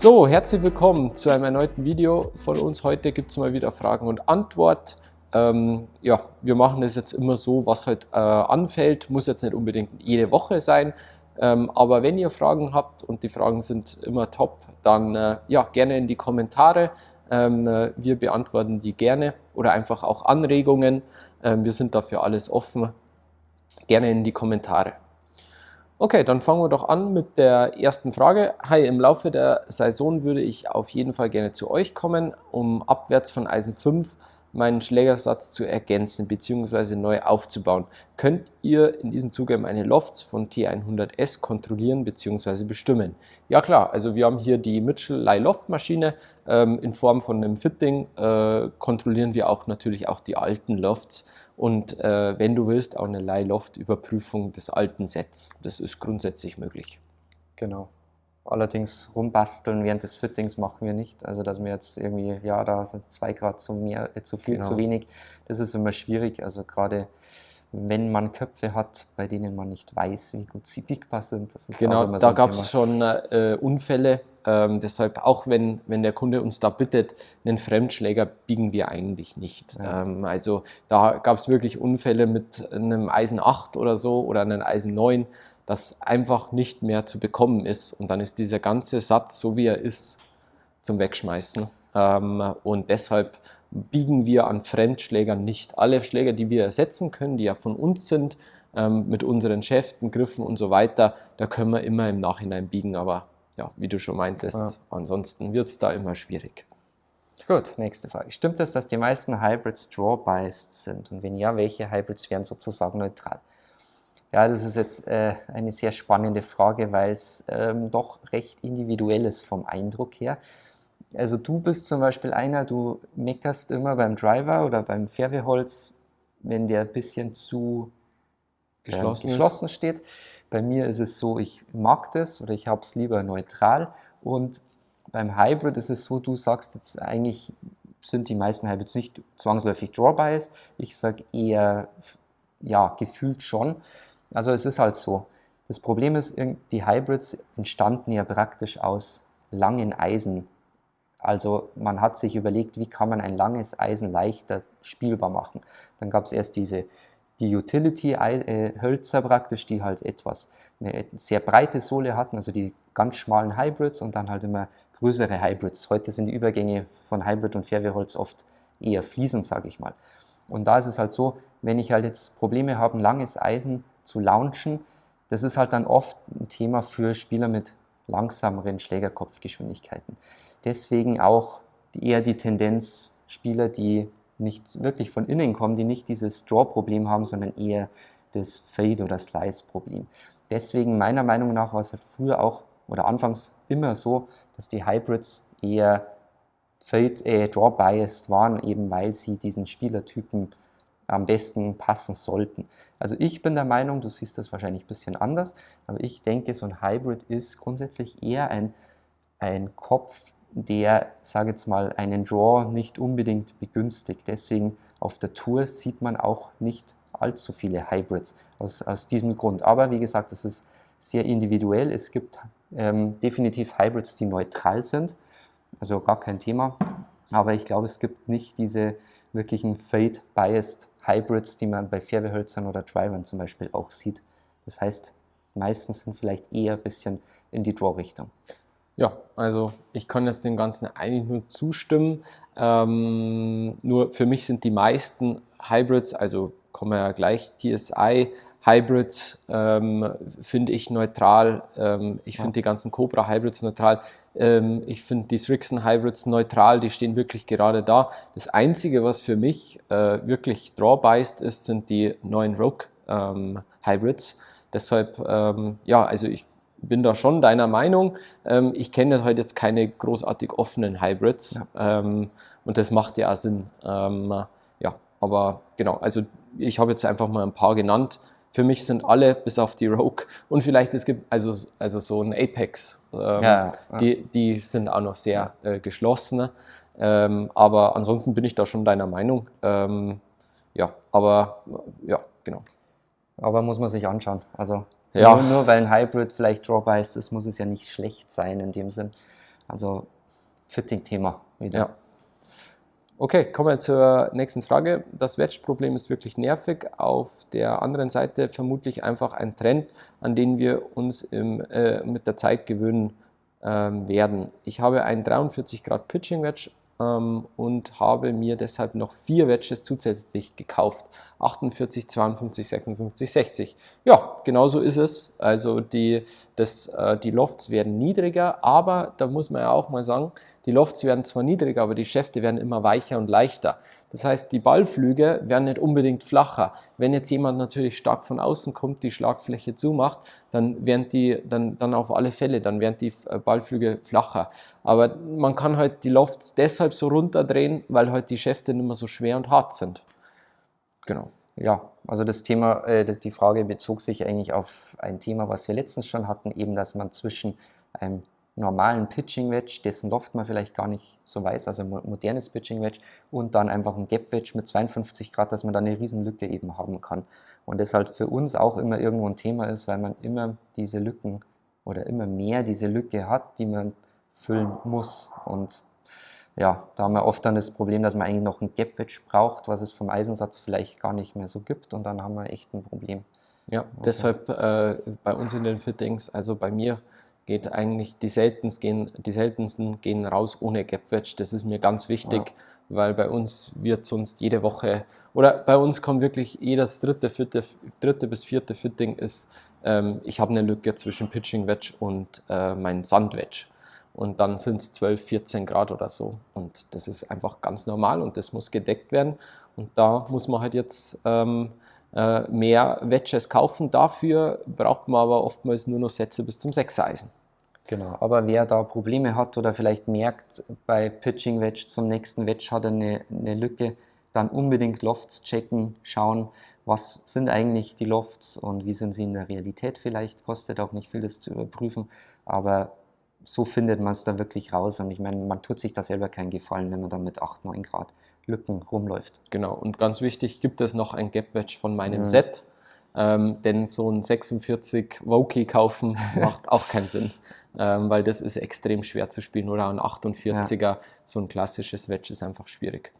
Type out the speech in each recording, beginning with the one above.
So, herzlich willkommen zu einem erneuten Video von uns. Heute gibt es mal wieder Fragen und Antwort. Ähm, ja, wir machen das jetzt immer so, was halt äh, anfällt. Muss jetzt nicht unbedingt jede Woche sein. Ähm, aber wenn ihr Fragen habt und die Fragen sind immer top, dann äh, ja, gerne in die Kommentare. Ähm, äh, wir beantworten die gerne oder einfach auch Anregungen. Ähm, wir sind dafür alles offen. Gerne in die Kommentare. Okay, dann fangen wir doch an mit der ersten Frage. Hi, im Laufe der Saison würde ich auf jeden Fall gerne zu euch kommen, um abwärts von Eisen 5 meinen Schlägersatz zu ergänzen bzw. neu aufzubauen. Könnt ihr in diesem Zuge meine Lofts von T100S kontrollieren bzw. bestimmen? Ja klar, also wir haben hier die Mitchell Lye Loft Maschine ähm, in Form von einem Fitting, äh, kontrollieren wir auch natürlich auch die alten Lofts und äh, wenn du willst, auch eine Lye Loft Überprüfung des alten Sets. Das ist grundsätzlich möglich. Genau. Allerdings rumbasteln während des Fittings machen wir nicht. Also dass wir jetzt irgendwie, ja, da sind zwei Grad zu mehr, äh, zu viel, genau. zu wenig. Das ist immer schwierig. Also gerade wenn man Köpfe hat, bei denen man nicht weiß, wie gut sie pickbar sind. genau, da gab es schon äh, Unfälle. Ähm, deshalb, auch wenn, wenn der Kunde uns da bittet, einen Fremdschläger biegen wir eigentlich nicht. Ja. Ähm, also da gab es wirklich Unfälle mit einem Eisen 8 oder so oder einem Eisen 9 das einfach nicht mehr zu bekommen ist. Und dann ist dieser ganze Satz, so wie er ist, zum Wegschmeißen. Ähm, und deshalb biegen wir an Fremdschlägern nicht. Alle Schläger, die wir ersetzen können, die ja von uns sind, ähm, mit unseren Schäften, Griffen und so weiter, da können wir immer im Nachhinein biegen. Aber ja, wie du schon meintest, ja. ansonsten wird es da immer schwierig. Gut, nächste Frage. Stimmt es, dass die meisten Hybrids draw-biased sind? Und wenn ja, welche Hybrids wären sozusagen neutral? Ja, das ist jetzt äh, eine sehr spannende Frage, weil es ähm, doch recht individuell ist vom Eindruck her. Also du bist zum Beispiel einer, du meckerst immer beim Driver oder beim Färbeholz, wenn der ein bisschen zu äh, geschlossen steht. Bei mir ist es so, ich mag das oder ich habe es lieber neutral. Und beim Hybrid ist es so, du sagst jetzt eigentlich, sind die meisten Hybrids nicht zwangsläufig Draw-Biased. Ich sage eher, ja, gefühlt schon. Also es ist halt so. Das Problem ist, die Hybrids entstanden ja praktisch aus langen Eisen. Also man hat sich überlegt, wie kann man ein langes Eisen leichter spielbar machen. Dann gab es erst diese die Utility-Hölzer praktisch, die halt etwas eine sehr breite Sohle hatten, also die ganz schmalen Hybrids und dann halt immer größere Hybrids. Heute sind die Übergänge von Hybrid und Fairwayholz oft eher fließend, sage ich mal. Und da ist es halt so, wenn ich halt jetzt Probleme habe, ein langes Eisen zu launchen. Das ist halt dann oft ein Thema für Spieler mit langsameren Schlägerkopfgeschwindigkeiten. Deswegen auch eher die Tendenz, Spieler, die nicht wirklich von innen kommen, die nicht dieses Draw-Problem haben, sondern eher das Fade- oder Slice-Problem. Deswegen meiner Meinung nach war es halt früher auch oder anfangs immer so, dass die Hybrids eher Fade, äh, Draw-biased waren, eben weil sie diesen Spielertypen am besten passen sollten. Also ich bin der Meinung, du siehst das wahrscheinlich ein bisschen anders, aber ich denke, so ein Hybrid ist grundsätzlich eher ein, ein Kopf, der, sage jetzt mal, einen Draw nicht unbedingt begünstigt. Deswegen auf der Tour sieht man auch nicht allzu viele Hybrids aus, aus diesem Grund. Aber wie gesagt, das ist sehr individuell. Es gibt ähm, definitiv Hybrids, die neutral sind, also gar kein Thema. Aber ich glaube, es gibt nicht diese wirklichen Fade-Biased Hybrids, die man bei Färbehölzern oder Drivern zum Beispiel auch sieht. Das heißt, meistens sind vielleicht eher ein bisschen in die Draw-Richtung. Ja, also ich kann jetzt dem Ganzen eigentlich nur zustimmen. Ähm, nur für mich sind die meisten Hybrids, also kommen wir ja gleich, TSI, Hybrids ähm, finde ich neutral. Ähm, ich finde ja. die ganzen Cobra Hybrids neutral. Ähm, ich finde die Strixon Hybrids neutral, die stehen wirklich gerade da. Das Einzige, was für mich äh, wirklich draw-biased ist, sind die neuen Rogue ähm, Hybrids. Deshalb, ähm, ja, also ich bin da schon deiner Meinung. Ähm, ich kenne halt jetzt keine großartig offenen Hybrids ja. Ähm, und das macht ja auch Sinn. Ähm, ja, aber genau, also ich habe jetzt einfach mal ein paar genannt für mich sind alle bis auf die Rogue und vielleicht es gibt also, also so ein Apex, ähm, ja, ja. Die, die sind auch noch sehr äh, geschlossen. Ähm, aber ansonsten bin ich da schon deiner Meinung. Ja, aber ja, genau. Aber muss man sich anschauen. Also ja. nur, nur weil ein Hybrid vielleicht Drawby ist, das muss es ja nicht schlecht sein in dem Sinn. Also Fitting-Thema wieder. Ja. Okay, kommen wir zur nächsten Frage. Das Wedge-Problem ist wirklich nervig. Auf der anderen Seite vermutlich einfach ein Trend, an den wir uns im, äh, mit der Zeit gewöhnen ähm, werden. Ich habe ein 43 Grad Pitching Wedge und habe mir deshalb noch vier Wedges zusätzlich gekauft. 48, 52, 56, 60. Ja, genauso ist es. Also die, das, äh, die Lofts werden niedriger, aber da muss man ja auch mal sagen, die Lofts werden zwar niedriger, aber die Schäfte werden immer weicher und leichter. Das heißt, die Ballflüge werden nicht unbedingt flacher. Wenn jetzt jemand natürlich stark von außen kommt, die Schlagfläche zumacht, dann werden die dann, dann auf alle Fälle, dann werden die äh, Ballflüge flacher. Aber man kann halt die Lofts deshalb so runterdrehen, weil halt die Schäfte nicht mehr so schwer und hart sind. Genau. Ja, also das Thema, äh, die Frage bezog sich eigentlich auf ein Thema, was wir letztens schon hatten, eben, dass man zwischen einem normalen Pitching Wedge, dessen Loft man vielleicht gar nicht so weiß, also ein modernes Pitching Wedge, und dann einfach ein Gap Wedge mit 52 Grad, dass man da eine riesen Lücke eben haben kann. Und das halt für uns auch immer irgendwo ein Thema ist, weil man immer diese Lücken oder immer mehr diese Lücke hat, die man füllen muss. Und ja, da haben wir oft dann das Problem, dass man eigentlich noch ein Gap Wedge braucht, was es vom Eisensatz vielleicht gar nicht mehr so gibt und dann haben wir echt ein Problem. Ja, okay. deshalb äh, bei uns in den Fittings, also bei mir geht eigentlich die seltensten gehen, die seltensten gehen raus ohne Gap Wedge. Das ist mir ganz wichtig, ja. weil bei uns wird sonst jede Woche oder bei uns kommt wirklich jedes dritte, vierte, dritte bis vierte Fitting ist, ähm, ich habe eine Lücke zwischen Pitching Wedge und äh, mein Sand Wedge. Und dann sind es 12, 14 Grad oder so. Und das ist einfach ganz normal und das muss gedeckt werden. Und da muss man halt jetzt ähm, äh, mehr Wedges kaufen. Dafür braucht man aber oftmals nur noch Sätze bis zum Sechseisen. Genau, aber wer da Probleme hat oder vielleicht merkt, bei Pitching Wedge zum nächsten Wedge hat er eine, eine Lücke, dann unbedingt Lofts checken, schauen, was sind eigentlich die Lofts und wie sind sie in der Realität vielleicht. Kostet auch nicht viel, das zu überprüfen, aber so findet man es da wirklich raus. Und ich meine, man tut sich da selber keinen Gefallen, wenn man da mit 8, 9 Grad Lücken rumläuft. Genau, und ganz wichtig, gibt es noch ein Gap Wedge von meinem mhm. Set. Ähm, denn so ein 46 Woki kaufen macht auch keinen Sinn ähm, weil das ist extrem schwer zu spielen. Oder ein 48er, ja. so ein klassisches Wedge ist einfach schwierig.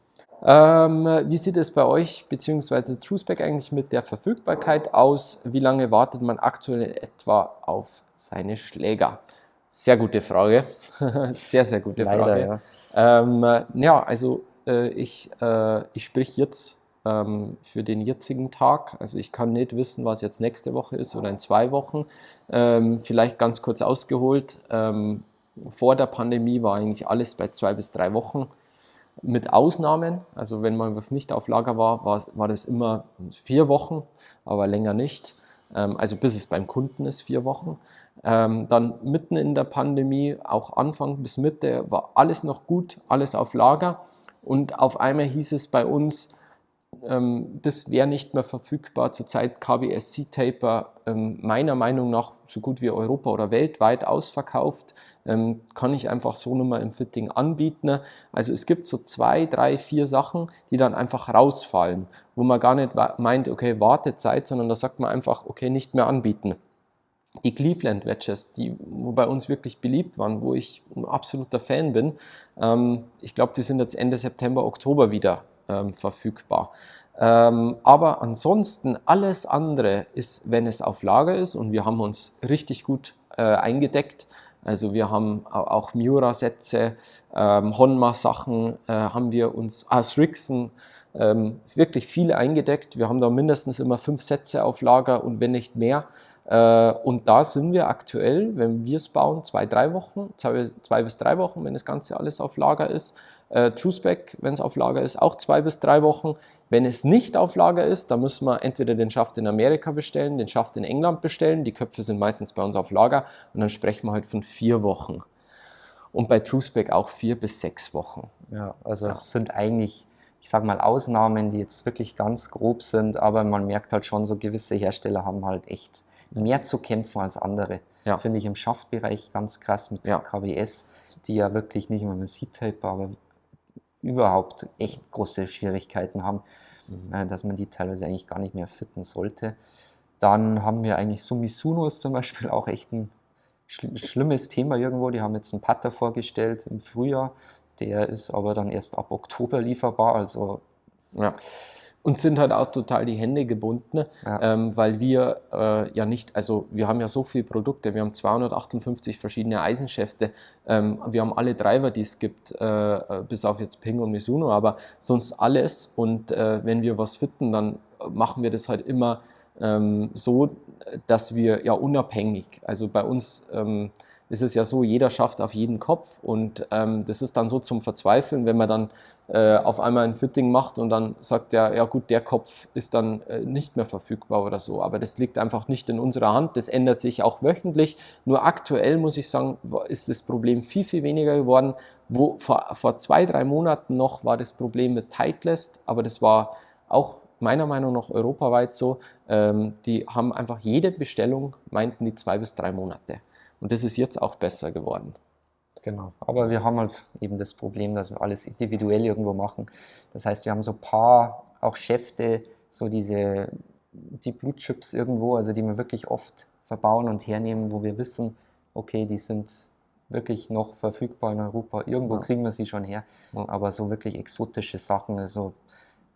Ähm, wie sieht es bei euch bzw. TrueSpec eigentlich mit der Verfügbarkeit aus? Wie lange wartet man aktuell etwa auf seine Schläger? Sehr gute Frage. sehr, sehr gute Leider, Frage. Ja, ähm, ja also äh, ich, äh, ich sprich jetzt ähm, für den jetzigen Tag. Also ich kann nicht wissen, was jetzt nächste Woche ist oder in zwei Wochen. Ähm, vielleicht ganz kurz ausgeholt. Ähm, vor der Pandemie war eigentlich alles bei zwei bis drei Wochen mit Ausnahmen. Also wenn mal was nicht auf Lager war, war, war das immer vier Wochen, aber länger nicht. Ähm, also bis es beim Kunden ist, vier Wochen. Ähm, dann mitten in der Pandemie, auch Anfang bis Mitte, war alles noch gut, alles auf Lager. Und auf einmal hieß es bei uns, ähm, das wäre nicht mehr verfügbar. Zurzeit KBSC Taper ähm, meiner Meinung nach so gut wie Europa oder weltweit ausverkauft. Ähm, kann ich einfach so nochmal im Fitting anbieten. Also es gibt so zwei, drei, vier Sachen, die dann einfach rausfallen, wo man gar nicht meint, okay, Wartezeit, sondern da sagt man einfach, okay, nicht mehr anbieten. Die Cleveland Wedges, die bei uns wirklich beliebt waren, wo ich ein absoluter Fan bin, ähm, ich glaube, die sind jetzt Ende September, Oktober wieder ähm, verfügbar. Ähm, aber ansonsten alles andere ist, wenn es auf Lager ist und wir haben uns richtig gut äh, eingedeckt. Also wir haben auch Miura-Sätze, ähm, Honma-Sachen äh, haben wir uns, als ah, Rixen, ähm, wirklich viele eingedeckt. Wir haben da mindestens immer fünf Sätze auf Lager und wenn nicht mehr. Äh, und da sind wir aktuell, wenn wir es bauen, zwei, drei Wochen, zwei, zwei bis drei Wochen, wenn das Ganze alles auf Lager ist. Äh, TrueSpec, wenn es auf Lager ist, auch zwei bis drei Wochen. Wenn es nicht auf Lager ist, dann müssen wir entweder den Schaft in Amerika bestellen, den Schaft in England bestellen. Die Köpfe sind meistens bei uns auf Lager und dann sprechen wir halt von vier Wochen. Und bei TrueSpec auch vier bis sechs Wochen. Ja, also ja. es sind eigentlich, ich sage mal, Ausnahmen, die jetzt wirklich ganz grob sind, aber man merkt halt schon, so gewisse Hersteller haben halt echt mehr zu kämpfen als andere. Ja. Finde ich im Schaftbereich ganz krass mit ja. KWS, die ja wirklich nicht immer mit Seat-Tape, aber überhaupt echt große Schwierigkeiten haben, mhm. äh, dass man die teilweise eigentlich gar nicht mehr fitten sollte. Dann haben wir eigentlich ist zum Beispiel auch echt ein schl schlimmes Thema irgendwo. Die haben jetzt einen Putter vorgestellt im Frühjahr, der ist aber dann erst ab Oktober lieferbar. Also ja. Und sind halt auch total die Hände gebunden, ja. ähm, weil wir äh, ja nicht, also wir haben ja so viele Produkte, wir haben 258 verschiedene Eisenschäfte, ähm, wir haben alle Driver, die es gibt, äh, äh, bis auf jetzt Ping und Mizuno, aber sonst alles. Und äh, wenn wir was fitten, dann machen wir das halt immer ähm, so, dass wir ja unabhängig, also bei uns ähm, ist es ja so, jeder schafft auf jeden Kopf und ähm, das ist dann so zum Verzweifeln, wenn man dann äh, auf einmal ein Fitting macht und dann sagt er, ja gut, der Kopf ist dann äh, nicht mehr verfügbar oder so. Aber das liegt einfach nicht in unserer Hand. Das ändert sich auch wöchentlich. Nur aktuell muss ich sagen, ist das Problem viel, viel weniger geworden. Wo vor, vor zwei, drei Monaten noch war das Problem mit Titleist, aber das war auch meiner Meinung nach europaweit so. Ähm, die haben einfach jede Bestellung, meinten die zwei bis drei Monate. Und das ist jetzt auch besser geworden. Genau. Aber wir haben halt eben das Problem, dass wir alles individuell irgendwo machen. Das heißt, wir haben so ein paar auch Schäfte, so diese die Blutchips irgendwo, also die wir wirklich oft verbauen und hernehmen, wo wir wissen, okay, die sind wirklich noch verfügbar in Europa. Irgendwo ja. kriegen wir sie schon her. Ja. Aber so wirklich exotische Sachen, also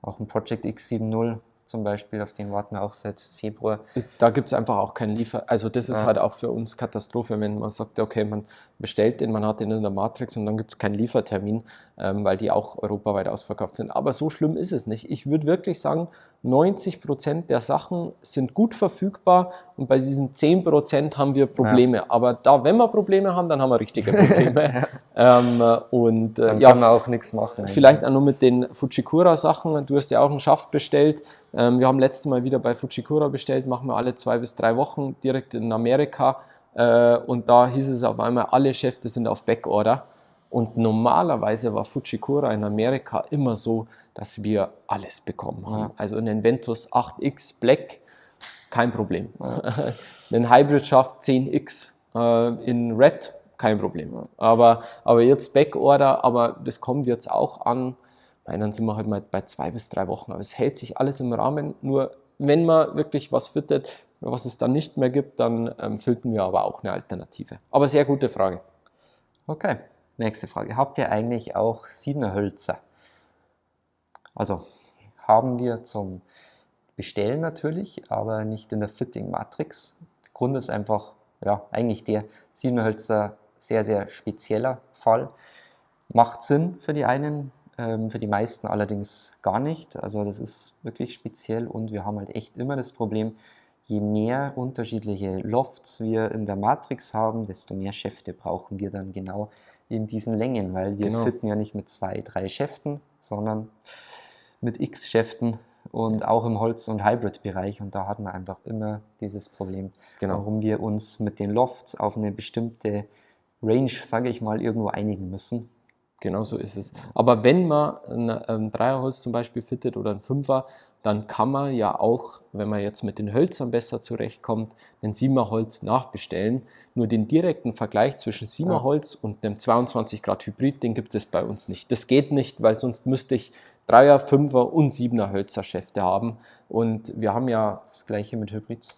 auch ein Project X70 zum Beispiel, auf den warten wir auch seit Februar. Da gibt es einfach auch keinen Liefer. Also das ist ja. halt auch für uns Katastrophe, wenn man sagt, okay, man bestellt den, man hat den in der Matrix und dann gibt es keinen Liefertermin, ähm, weil die auch europaweit ausverkauft sind. Aber so schlimm ist es nicht. Ich würde wirklich sagen, 90 Prozent der Sachen sind gut verfügbar und bei diesen 10 Prozent haben wir Probleme. Ja. Aber da, wenn wir Probleme haben, dann haben wir richtige Probleme. ähm, und äh, dann ja, kann man auch nichts machen. Vielleicht auch nur mit den Fujikura-Sachen. Du hast ja auch einen Schaft bestellt. Ähm, wir haben letztes Mal wieder bei Fujikura bestellt, machen wir alle zwei bis drei Wochen direkt in Amerika. Äh, und da hieß es auf einmal, alle Schäfte sind auf Backorder. Und normalerweise war Fujikura in Amerika immer so, dass wir alles bekommen haben. Ja. Also einen Ventus 8X Black, kein Problem. Ja. einen Hybrid Shaft 10X äh, in Red, kein Problem. Ja. Aber, aber jetzt Backorder, aber das kommt jetzt auch an. Nein, dann sind wir halt mal bei zwei bis drei Wochen. Aber es hält sich alles im Rahmen. Nur wenn man wirklich was füttert, was es dann nicht mehr gibt, dann ähm, filtern wir aber auch eine Alternative. Aber sehr gute Frage. Okay. Nächste Frage. Habt ihr eigentlich auch Siebener Hölzer? Also haben wir zum Bestellen natürlich, aber nicht in der Fitting-Matrix. Der Grund ist einfach, ja, eigentlich der Siebener Hölzer sehr, sehr spezieller Fall. Macht Sinn für die einen, für die meisten allerdings gar nicht. Also das ist wirklich speziell und wir haben halt echt immer das Problem, je mehr unterschiedliche Lofts wir in der Matrix haben, desto mehr Schäfte brauchen wir dann genau in diesen Längen, weil wir genau. fitten ja nicht mit zwei, drei Schäften, sondern mit x Schäften und auch im Holz- und Hybrid-Bereich. Und da hatten wir einfach immer dieses Problem, genau. warum wir uns mit den Lofts auf eine bestimmte Range, sage ich mal, irgendwo einigen müssen. Genau so ist es. Aber wenn man ein, ein Dreierholz zum Beispiel fittet oder ein Fünfer, dann kann man ja auch, wenn man jetzt mit den Hölzern besser zurechtkommt, ein Siemerholz nachbestellen. Nur den direkten Vergleich zwischen Siemerholz und einem 22 Grad Hybrid, den gibt es bei uns nicht. Das geht nicht, weil sonst müsste ich Dreier, Fünfer und Siebener Hölzerschäfte haben. Und wir haben ja das gleiche mit Hybrids.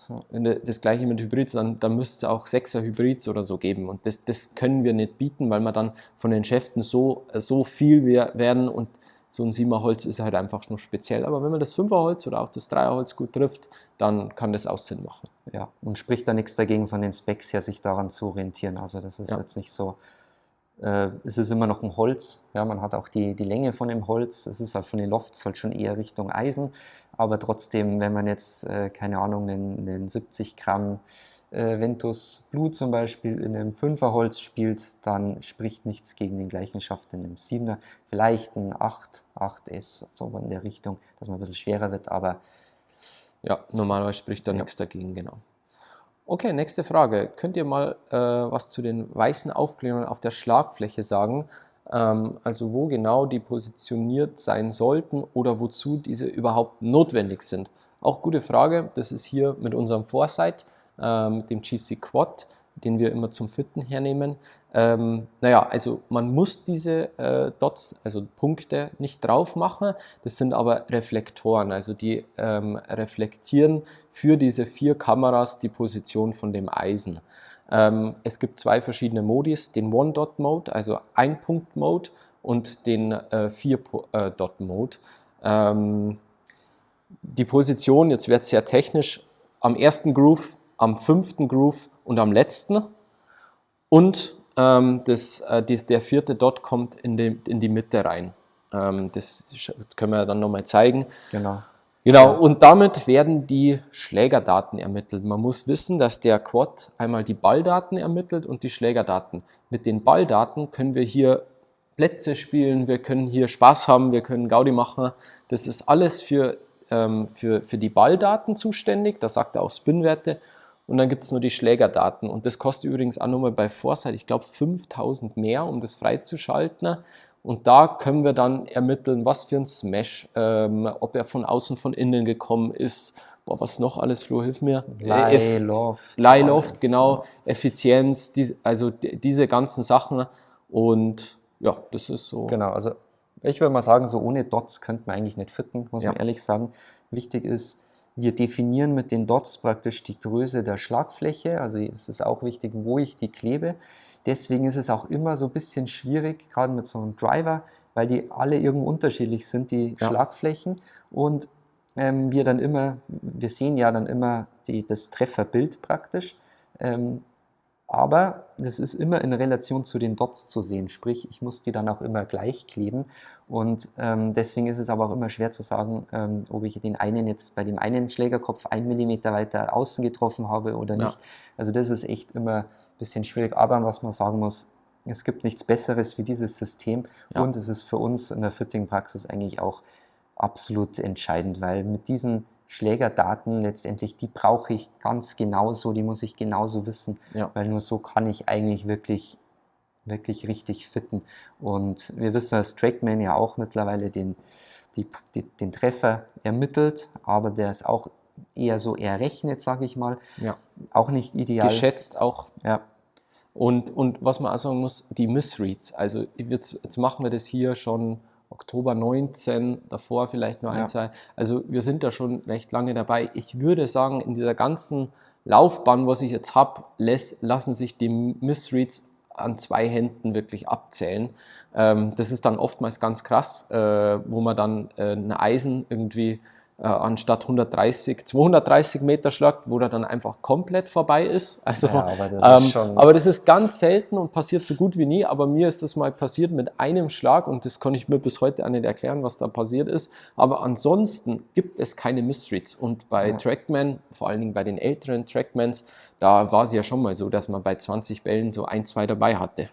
Das gleiche mit Hybrids, dann, dann müsste es auch Sechser Hybrids oder so geben. Und das, das können wir nicht bieten, weil wir dann von den Schäften so, so viel werden und so ein Siebenholz ist halt einfach nur speziell. Aber wenn man das Fünferholz oder auch das Dreierholz gut trifft, dann kann das auch Sinn machen. Ja, und spricht da nichts dagegen von den Specs her, sich daran zu orientieren. Also das ist ja. jetzt nicht so, äh, es ist immer noch ein Holz. Ja, man hat auch die, die Länge von dem Holz. Es ist halt von den Lofts halt schon eher Richtung Eisen. Aber trotzdem, wenn man jetzt, äh, keine Ahnung, einen, einen 70 Gramm äh, Ventus Blue zum Beispiel in einem Fünferholz spielt, dann spricht nichts gegen den gleichen Schaft in einem Siebener. Vielleicht ein 8, 8S, so in der Richtung, dass man ein bisschen schwerer wird, aber. Ja, normalerweise spricht da ja. nichts dagegen, genau. Okay, nächste Frage. Könnt ihr mal äh, was zu den weißen Aufklärungen auf der Schlagfläche sagen? Ähm, also wo genau die positioniert sein sollten oder wozu diese überhaupt notwendig sind? Auch gute Frage. Das ist hier mit unserem Foresight äh, mit dem GC Quad. Den wir immer zum Fitten hernehmen. Ähm, naja, also man muss diese äh, Dots, also Punkte, nicht drauf machen. Das sind aber Reflektoren, also die ähm, reflektieren für diese vier Kameras die Position von dem Eisen. Ähm, es gibt zwei verschiedene Modis, den One-Dot-Mode, also Ein-Punkt-Mode und den äh, Vier-Dot-Mode. Ähm, die Position, jetzt wird es sehr technisch, am ersten Groove, am fünften Groove und am letzten. Und ähm, das, äh, die, der vierte Dot kommt in die, in die Mitte rein. Ähm, das können wir dann nochmal zeigen. Genau. Genau, und damit werden die Schlägerdaten ermittelt. Man muss wissen, dass der Quad einmal die Balldaten ermittelt und die Schlägerdaten. Mit den Balldaten können wir hier Plätze spielen, wir können hier Spaß haben, wir können Gaudi machen. Das ist alles für, ähm, für, für die Balldaten zuständig, da sagt er auch Spinwerte. Und dann gibt es nur die Schlägerdaten. Und das kostet übrigens auch nochmal bei Foresight, ich glaube, 5000 mehr, um das freizuschalten. Und da können wir dann ermitteln, was für ein Smash, ähm, ob er von außen, von innen gekommen ist. Boah, was noch alles, Flo, hilf mir. Lie, Loft. Lie, Loft, genau. Effizienz, die, also die, diese ganzen Sachen. Und ja, das ist so. Genau, also ich würde mal sagen, so ohne Dots könnte man eigentlich nicht fitten, muss ja. man ehrlich sagen. Wichtig ist, wir definieren mit den Dots praktisch die Größe der Schlagfläche. Also es ist auch wichtig, wo ich die klebe. Deswegen ist es auch immer so ein bisschen schwierig, gerade mit so einem Driver, weil die alle irgendwo unterschiedlich sind, die ja. Schlagflächen. Und ähm, wir dann immer, wir sehen ja dann immer die, das Trefferbild praktisch. Ähm, aber das ist immer in Relation zu den Dots zu sehen, sprich, ich muss die dann auch immer gleich kleben. Und ähm, deswegen ist es aber auch immer schwer zu sagen, ähm, ob ich den einen jetzt bei dem einen Schlägerkopf ein Millimeter weiter außen getroffen habe oder nicht. Ja. Also das ist echt immer bisschen schwierig. Aber was man sagen muss, es gibt nichts Besseres wie dieses System ja. und es ist für uns in der Fitting-Praxis eigentlich auch absolut entscheidend, weil mit diesen Schlägerdaten letztendlich, die brauche ich ganz genauso, die muss ich genauso wissen, ja. weil nur so kann ich eigentlich wirklich, wirklich richtig fitten. Und wir wissen, dass Trackman ja auch mittlerweile den, die, die, den Treffer ermittelt, aber der ist auch eher so errechnet, sage ich mal. Ja. Auch nicht ideal. Geschätzt auch. Ja. Und, und was man auch sagen muss, die Missreads. Also jetzt, jetzt machen wir das hier schon Oktober 19, davor vielleicht nur ein, ja. zwei. Also wir sind da schon recht lange dabei. Ich würde sagen, in dieser ganzen Laufbahn, was ich jetzt habe, lassen sich die Missreads an zwei Händen wirklich abzählen. Ähm, das ist dann oftmals ganz krass, äh, wo man dann äh, ein Eisen irgendwie äh, anstatt 130, 230 Meter schlagt, wo er dann einfach komplett vorbei ist. Also, ja, aber, das ähm, ist aber, das ist ganz selten und passiert so gut wie nie. Aber mir ist das mal passiert mit einem Schlag und das kann ich mir bis heute auch nicht erklären, was da passiert ist. Aber ansonsten gibt es keine Mysteries. Und bei ja. Trackman, vor allen Dingen bei den älteren Trackmans, da war es ja schon mal so, dass man bei 20 Bällen so ein, zwei dabei hatte.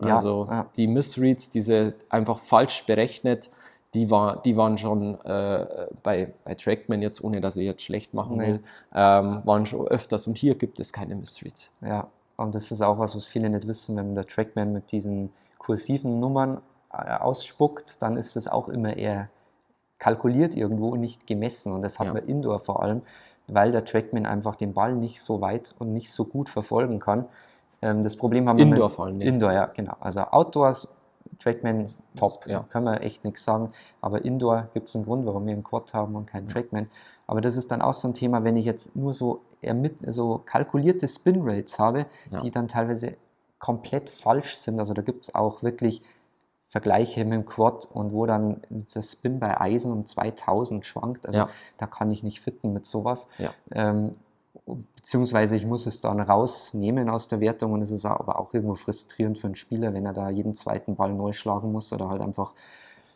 Also ja, die Missreads, diese einfach falsch berechnet, die, war, die waren schon äh, bei, bei Trackman jetzt, ohne dass ich jetzt schlecht machen will, ähm, waren schon öfters und hier gibt es keine Mysteries. Ja, und das ist auch was, was viele nicht wissen, wenn der Trackman mit diesen kursiven Nummern äh, ausspuckt, dann ist es auch immer eher kalkuliert irgendwo und nicht gemessen und das hat ja. man indoor vor allem, weil der Trackman einfach den Ball nicht so weit und nicht so gut verfolgen kann. Ähm, das Problem haben wir Indoor vor allem. Indoor, ja, genau. Also Outdoors Trackman top, ja. kann man echt nichts sagen. Aber Indoor gibt es einen Grund, warum wir einen Quad haben und keinen Trackman. Aber das ist dann auch so ein Thema, wenn ich jetzt nur so, so kalkulierte Spin Rates habe, ja. die dann teilweise komplett falsch sind. Also da gibt es auch wirklich Vergleiche mit dem Quad und wo dann das Spin bei Eisen um 2000 schwankt. Also ja. da kann ich nicht fitten mit sowas. Ja. Ähm, beziehungsweise ich muss es dann rausnehmen aus der Wertung und es ist aber auch irgendwo frustrierend für einen Spieler, wenn er da jeden zweiten Ball neu schlagen muss oder halt einfach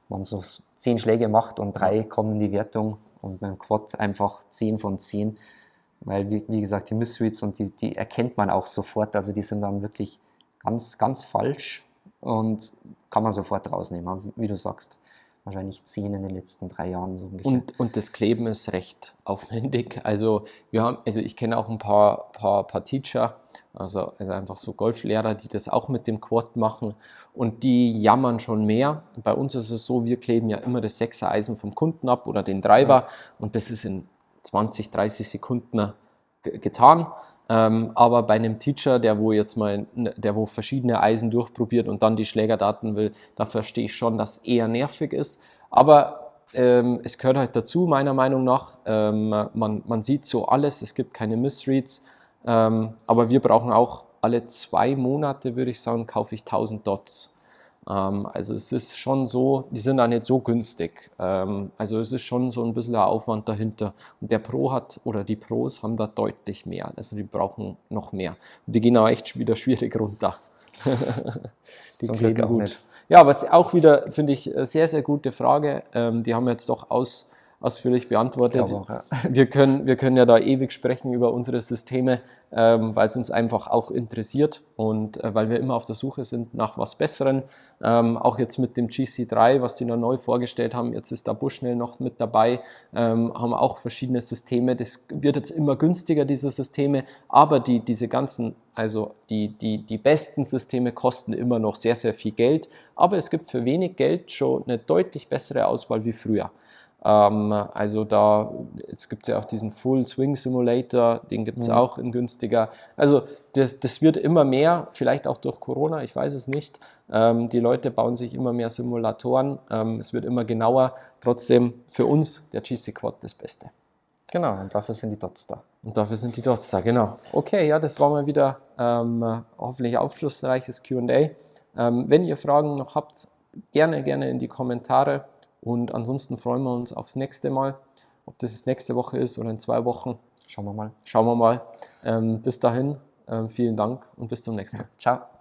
man so zehn Schläge macht und drei kommen in die Wertung und beim Quad einfach zehn von zehn, weil wie, wie gesagt die Missreads und die, die erkennt man auch sofort, also die sind dann wirklich ganz, ganz falsch und kann man sofort rausnehmen, wie du sagst wahrscheinlich zehn in den letzten drei Jahren so ungefähr. Und, und das Kleben ist recht aufwendig. Also wir haben, also ich kenne auch ein paar, paar, paar Teacher, also, also einfach so Golflehrer, die das auch mit dem Quad machen und die jammern schon mehr. Bei uns ist es so, wir kleben ja immer das Sechser-Eisen vom Kunden ab oder den Driver ja. und das ist in 20, 30 Sekunden getan. Ähm, aber bei einem Teacher, der wo jetzt mal, der wo verschiedene Eisen durchprobiert und dann die Schlägerdaten will, da verstehe ich schon, dass eher nervig ist. Aber ähm, es gehört halt dazu, meiner Meinung nach. Ähm, man, man sieht so alles, es gibt keine Missreads. Ähm, aber wir brauchen auch alle zwei Monate, würde ich sagen, kaufe ich 1000 Dots. Ähm, also es ist schon so, die sind auch nicht so günstig. Ähm, also es ist schon so ein bisschen ein Aufwand dahinter. Und der Pro hat, oder die Pros haben da deutlich mehr. Also die brauchen noch mehr. Und die gehen auch echt wieder schwierig runter. die Zum kleben gut. Nicht. Ja, was auch wieder, finde ich, sehr, sehr gute Frage. Ähm, die haben wir jetzt doch aus, ausführlich beantwortet. Auch, ja. wir, können, wir können ja da ewig sprechen über unsere Systeme, ähm, weil es uns einfach auch interessiert und äh, weil wir immer auf der Suche sind nach was Besseren. Ähm, auch jetzt mit dem GC3, was die noch neu vorgestellt haben, jetzt ist da Bushnell noch mit dabei, ähm, haben auch verschiedene Systeme. Das wird jetzt immer günstiger, diese Systeme, aber die, diese ganzen, also die, die, die besten Systeme kosten immer noch sehr, sehr viel Geld, aber es gibt für wenig Geld schon eine deutlich bessere Auswahl wie früher. Ähm, also da, jetzt gibt es ja auch diesen Full Swing Simulator, den gibt es mhm. auch in günstiger. Also das, das wird immer mehr, vielleicht auch durch Corona, ich weiß es nicht. Ähm, die Leute bauen sich immer mehr Simulatoren, ähm, es wird immer genauer. Trotzdem für uns der GC Quad das Beste. Genau, und dafür sind die Dots da. Und dafür sind die Dots da, genau. Okay, ja, das war mal wieder ähm, hoffentlich aufschlussreiches QA. Ähm, wenn ihr Fragen noch habt, gerne, gerne in die Kommentare. Und ansonsten freuen wir uns aufs nächste Mal. Ob das nächste Woche ist oder in zwei Wochen. Schauen wir mal. Schauen wir mal. Ähm, bis dahin, ähm, vielen Dank und bis zum nächsten Mal. Ciao.